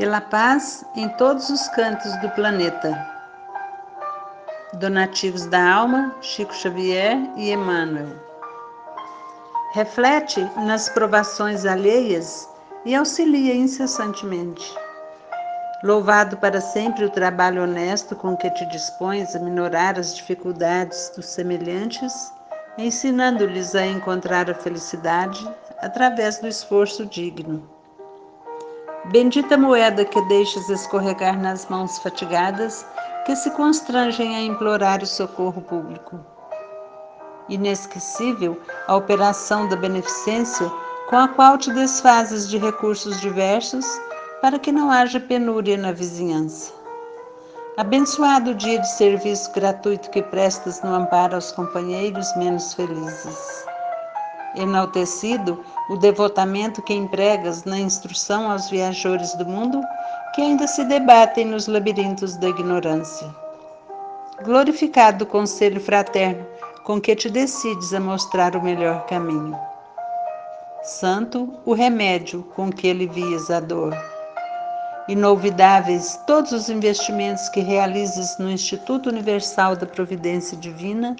pela paz em todos os cantos do planeta. Donativos da Alma, Chico Xavier e Emmanuel. Reflete nas provações alheias e auxilia incessantemente. Louvado para sempre o trabalho honesto com que te dispões a minorar as dificuldades dos semelhantes, ensinando-lhes a encontrar a felicidade através do esforço digno. Bendita moeda que deixas escorregar nas mãos fatigadas que se constrangem a implorar o socorro público. Inesquecível a operação da beneficência com a qual te desfazes de recursos diversos para que não haja penúria na vizinhança. Abençoado o dia de serviço gratuito que prestas no amparo aos companheiros menos felizes enaltecido o devotamento que empregas na instrução aos viajores do mundo que ainda se debatem nos labirintos da ignorância. Glorificado o conselho fraterno com que te decides a mostrar o melhor caminho. Santo o remédio com que alivias a dor. Inolvidáveis todos os investimentos que realizes no Instituto Universal da Providência Divina,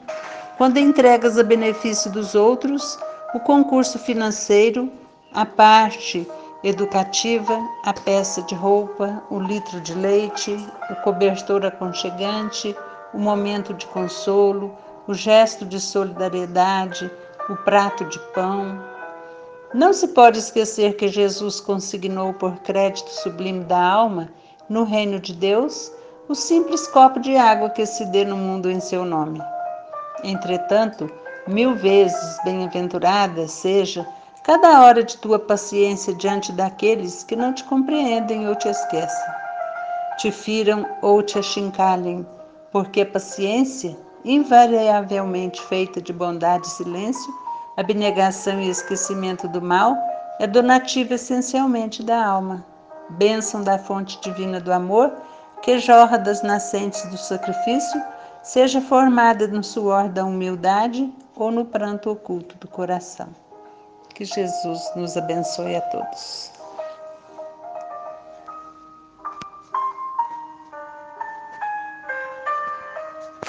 quando entregas a benefício dos outros o concurso financeiro, a parte educativa, a peça de roupa, o litro de leite, o cobertor aconchegante, o momento de consolo, o gesto de solidariedade, o prato de pão. Não se pode esquecer que Jesus consignou por crédito sublime da alma, no reino de Deus, o simples copo de água que se dê no mundo em seu nome. Entretanto, Mil vezes bem-aventurada seja cada hora de tua paciência diante daqueles que não te compreendem ou te esquecem, te firam ou te achincalhem, porque a paciência, invariavelmente feita de bondade e silêncio, abnegação e esquecimento do mal, é donativa essencialmente da alma, bênção da fonte divina do amor que jorra das nascentes do sacrifício seja formada no suor da humildade ou no pranto oculto do coração. Que Jesus nos abençoe a todos.